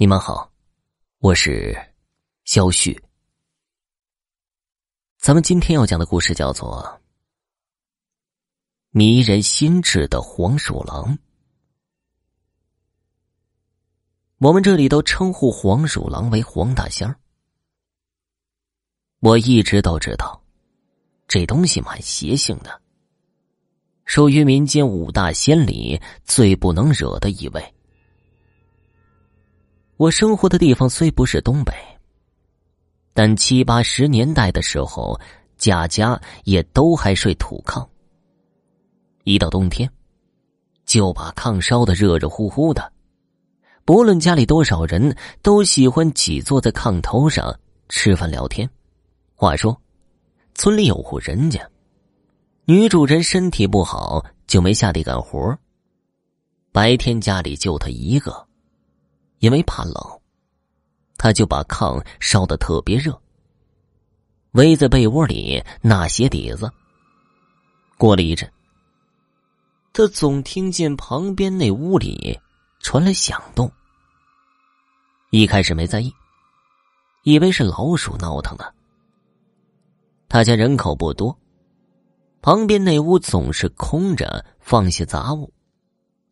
你们好，我是肖旭。咱们今天要讲的故事叫做《迷人心智的黄鼠狼》。我们这里都称呼黄鼠狼为黄大仙儿。我一直都知道，这东西蛮邪性的，属于民间五大仙里最不能惹的一位。我生活的地方虽不是东北，但七八十年代的时候，家家也都还睡土炕。一到冬天，就把炕烧的热热乎乎的，不论家里多少人，都喜欢挤坐在炕头上吃饭聊天。话说，村里有户人家，女主人身体不好，就没下地干活白天家里就她一个。因为怕冷，他就把炕烧得特别热，围在被窝里纳鞋底子。过了一阵，他总听见旁边那屋里传来响动。一开始没在意，以为是老鼠闹腾呢。他家人口不多，旁边那屋总是空着，放些杂物，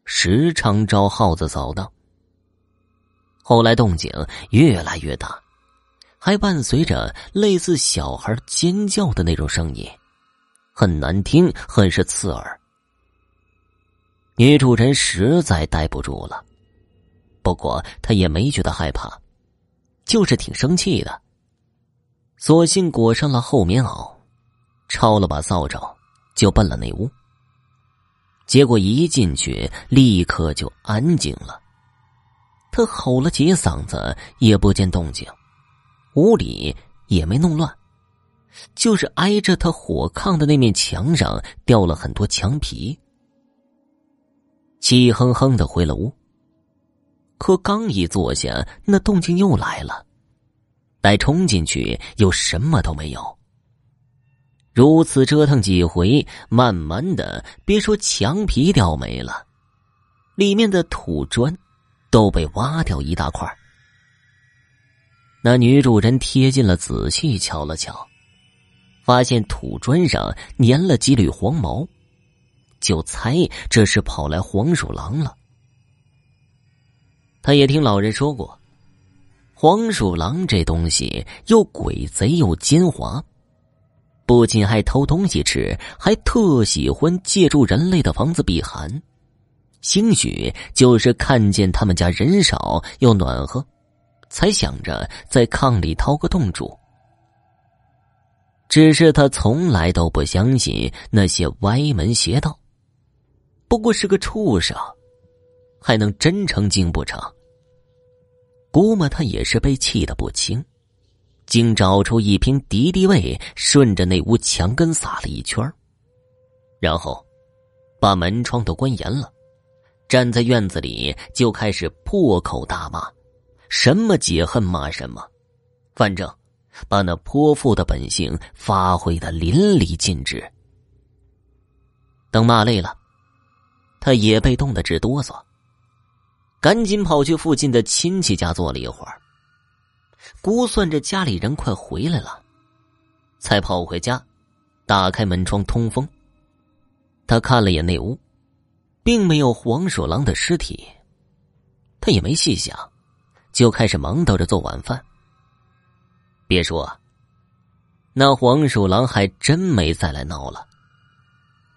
时常招耗子扫荡。后来动静越来越大，还伴随着类似小孩尖叫的那种声音，很难听，很是刺耳。女主人实在待不住了，不过她也没觉得害怕，就是挺生气的。索性裹上了厚棉袄，抄了把扫帚，就奔了那屋。结果一进去，立刻就安静了。他吼了几嗓子，也不见动静，屋里也没弄乱，就是挨着他火炕的那面墙上掉了很多墙皮。气哼哼的回了屋，可刚一坐下，那动静又来了，待冲进去又什么都没有。如此折腾几回，慢慢的，别说墙皮掉没了，里面的土砖。都被挖掉一大块。那女主人贴近了，仔细瞧了瞧，发现土砖上粘了几缕黄毛，就猜这是跑来黄鼠狼了。他也听老人说过，黄鼠狼这东西又鬼贼又奸猾，不仅爱偷东西吃，还特喜欢借助人类的房子避寒。兴许就是看见他们家人少又暖和，才想着在炕里掏个洞住。只是他从来都不相信那些歪门邪道，不过是个畜生，还能真成精不成？估摸他也是被气得不轻，竟找出一瓶敌敌畏，顺着那屋墙根撒了一圈然后把门窗都关严了。站在院子里就开始破口大骂，什么解恨骂什么，反正把那泼妇的本性发挥的淋漓尽致。等骂累了，他也被冻得直哆嗦，赶紧跑去附近的亲戚家坐了一会儿，估算着家里人快回来了，才跑回家，打开门窗通风。他看了眼那屋。并没有黄鼠狼的尸体，他也没细想，就开始忙叨着做晚饭。别说，那黄鼠狼还真没再来闹了。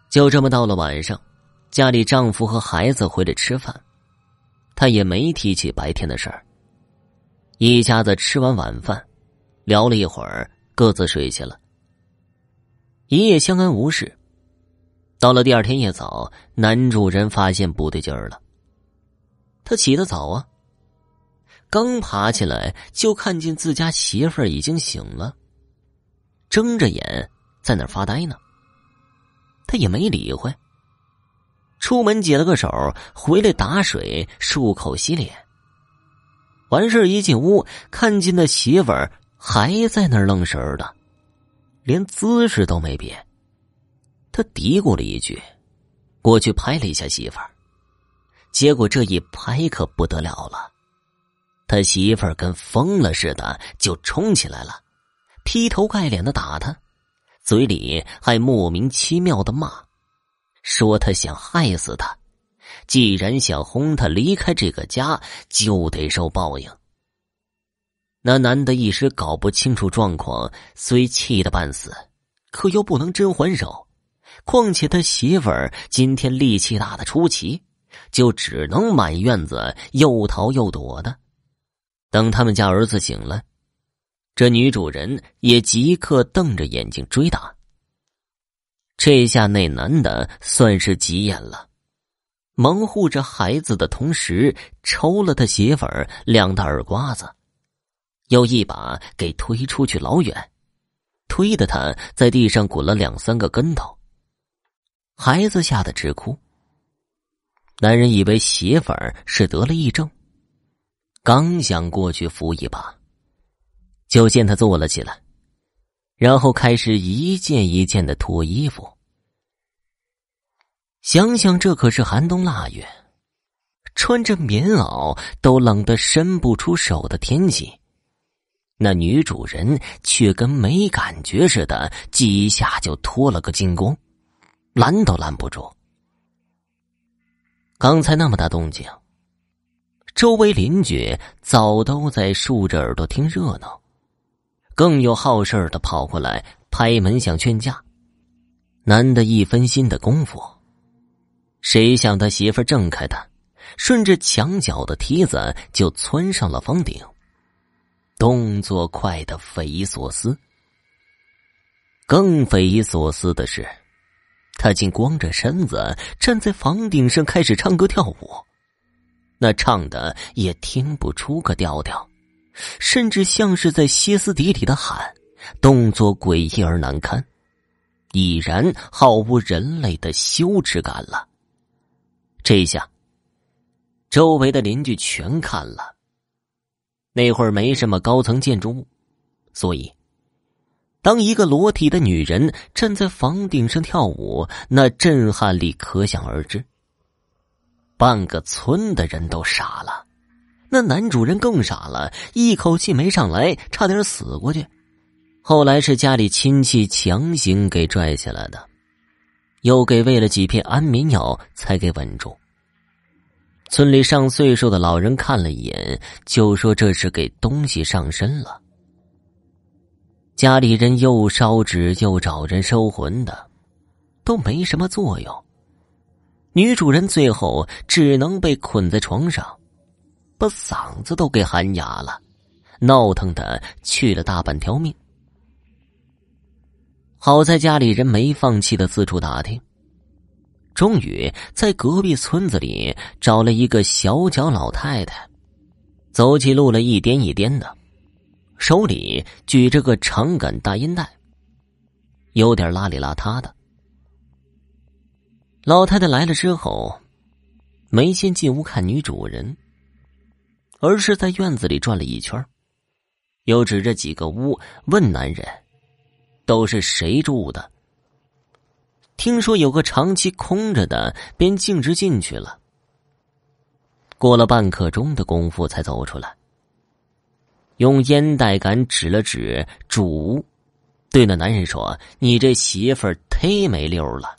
就这么到了晚上，家里丈夫和孩子回来吃饭，他也没提起白天的事儿。一家子吃完晚饭，聊了一会儿，各自睡去了。一夜相安无事。到了第二天一早，男主人发现不对劲儿了。他起得早啊，刚爬起来就看见自家媳妇儿已经醒了，睁着眼在那儿发呆呢。他也没理会，出门解了个手，回来打水漱口洗脸。完事一进屋，看见那媳妇儿还在那儿愣神儿的，连姿势都没变。他嘀咕了一句，过去拍了一下媳妇儿，结果这一拍可不得了了，他媳妇儿跟疯了似的就冲起来了，劈头盖脸的打他，嘴里还莫名其妙的骂，说他想害死他，既然想轰他离开这个家，就得受报应。那男的一时搞不清楚状况，虽气得半死，可又不能真还手，况且他媳妇儿今天力气大的出奇，就只能满院子又逃又躲的。等他们家儿子醒了，这女主人也即刻瞪着眼睛追打。这下那男的算是急眼了，蒙护着孩子的同时，抽了他媳妇儿两大耳刮子，又一把给推出去老远，推的他在地上滚了两三个跟头。孩子吓得直哭。男人以为媳妇儿是得了癔症。刚想过去扶一把，就见他坐了起来，然后开始一件一件的脱衣服。想想这可是寒冬腊月，穿着棉袄都冷得伸不出手的天气，那女主人却跟没感觉似的，几下就脱了个精光，拦都拦不住。刚才那么大动静。周围邻居早都在竖着耳朵听热闹，更有好事的跑过来拍门想劝架。男的一分心的功夫，谁想他媳妇挣开他，顺着墙角的梯子就窜上了房顶，动作快的匪夷所思。更匪夷所思的是，他竟光着身子站在房顶上开始唱歌跳舞。那唱的也听不出个调调，甚至像是在歇斯底里的喊，动作诡异而难堪，已然毫无人类的羞耻感了。这下，周围的邻居全看了。那会儿没什么高层建筑物，所以，当一个裸体的女人站在房顶上跳舞，那震撼力可想而知。半个村的人都傻了，那男主人更傻了，一口气没上来，差点死过去。后来是家里亲戚强行给拽下来的，又给喂了几片安眠药才给稳住。村里上岁数的老人看了一眼，就说这是给东西上身了。家里人又烧纸又找人收魂的，都没什么作用。女主人最后只能被捆在床上，把嗓子都给喊哑了，闹腾的去了大半条命。好在家里人没放弃的四处打听，终于在隔壁村子里找了一个小脚老太太，走起路来一颠一颠的，手里举着个长杆大烟袋，有点邋里邋遢的。老太太来了之后，没先进屋看女主人，而是在院子里转了一圈，又指着几个屋问男人：“都是谁住的？”听说有个长期空着的，便径直进去了。过了半刻钟的功夫，才走出来，用烟袋杆指了指主屋，对那男人说：“你这媳妇儿忒没溜了。”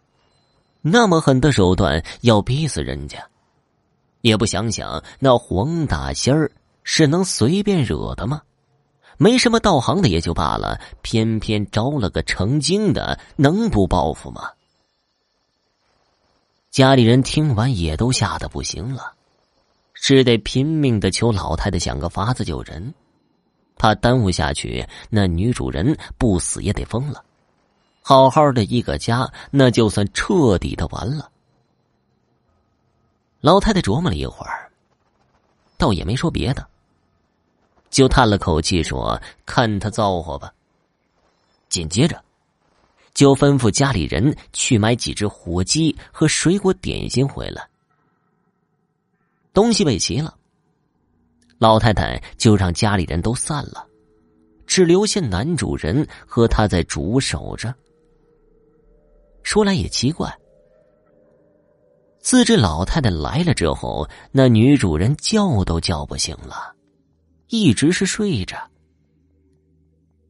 那么狠的手段要逼死人家，也不想想那黄大仙儿是能随便惹的吗？没什么道行的也就罢了，偏偏招了个成精的，能不报复吗？家里人听完也都吓得不行了，只得拼命的求老太太想个法子救人，怕耽误下去，那女主人不死也得疯了。好好的一个家，那就算彻底的完了。老太太琢磨了一会儿，倒也没说别的，就叹了口气说：“看他造化吧。”紧接着，就吩咐家里人去买几只火鸡和水果点心回来。东西备齐了，老太太就让家里人都散了，只留下男主人和他在主守着。说来也奇怪，自这老太太来了之后，那女主人叫都叫不醒了，一直是睡着。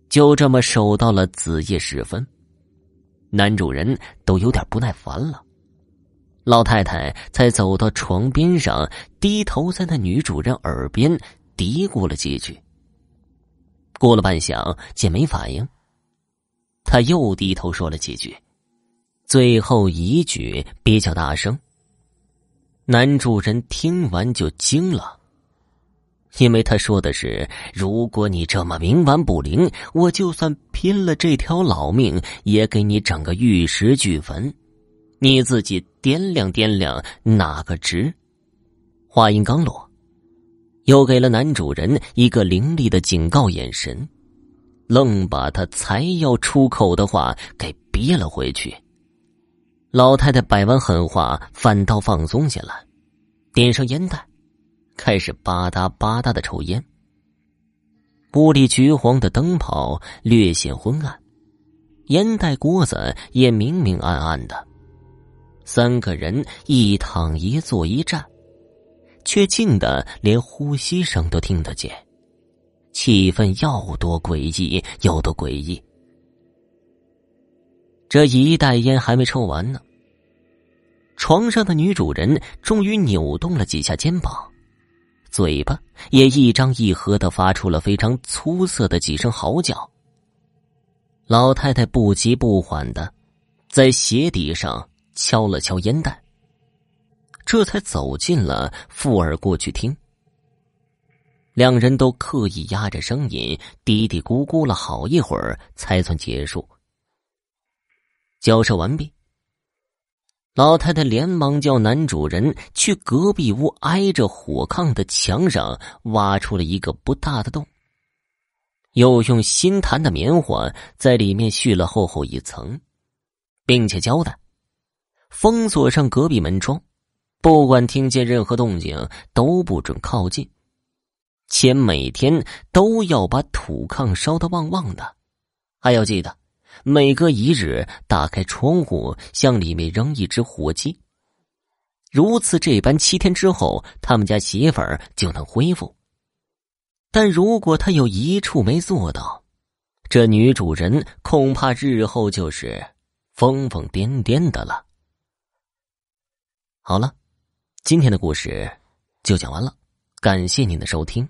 就这么守到了子夜时分，男主人都有点不耐烦了。老太太才走到床边上，低头在那女主人耳边嘀咕了几句。过了半晌，见没反应，他又低头说了几句，最后一句比较大声。男主人听完就惊了。因为他说的是：“如果你这么冥顽不灵，我就算拼了这条老命，也给你整个玉石俱焚。你自己掂量掂量，哪个值？”话音刚落，又给了男主人一个凌厉的警告眼神，愣把他才要出口的话给憋了回去。老太太摆完狠话，反倒放松下来，点上烟袋。开始吧嗒吧嗒的抽烟。屋里橘黄的灯泡略显昏暗，烟袋锅子也明明暗暗的。三个人一躺一坐一站，却静的连呼吸声都听得见，气氛要多诡异有多诡异。这一袋烟还没抽完呢，床上的女主人终于扭动了几下肩膀。嘴巴也一张一合的发出了非常粗涩的几声嚎叫。老太太不急不缓的在鞋底上敲了敲烟袋，这才走进了富儿过去听。两人都刻意压着声音，嘀嘀咕咕了好一会儿，才算结束。交涉完毕。老太太连忙叫男主人去隔壁屋挨着火炕的墙上挖出了一个不大的洞，又用新弹的棉花在里面续了厚厚一层，并且交代封锁上隔壁门窗，不管听见任何动静都不准靠近，且每天都要把土炕烧得旺旺的，还要记得。每隔一日打开窗户，向里面扔一只火鸡。如此这般，七天之后，他们家媳妇儿就能恢复。但如果他有一处没做到，这女主人恐怕日后就是疯疯癫癫的了。好了，今天的故事就讲完了，感谢您的收听。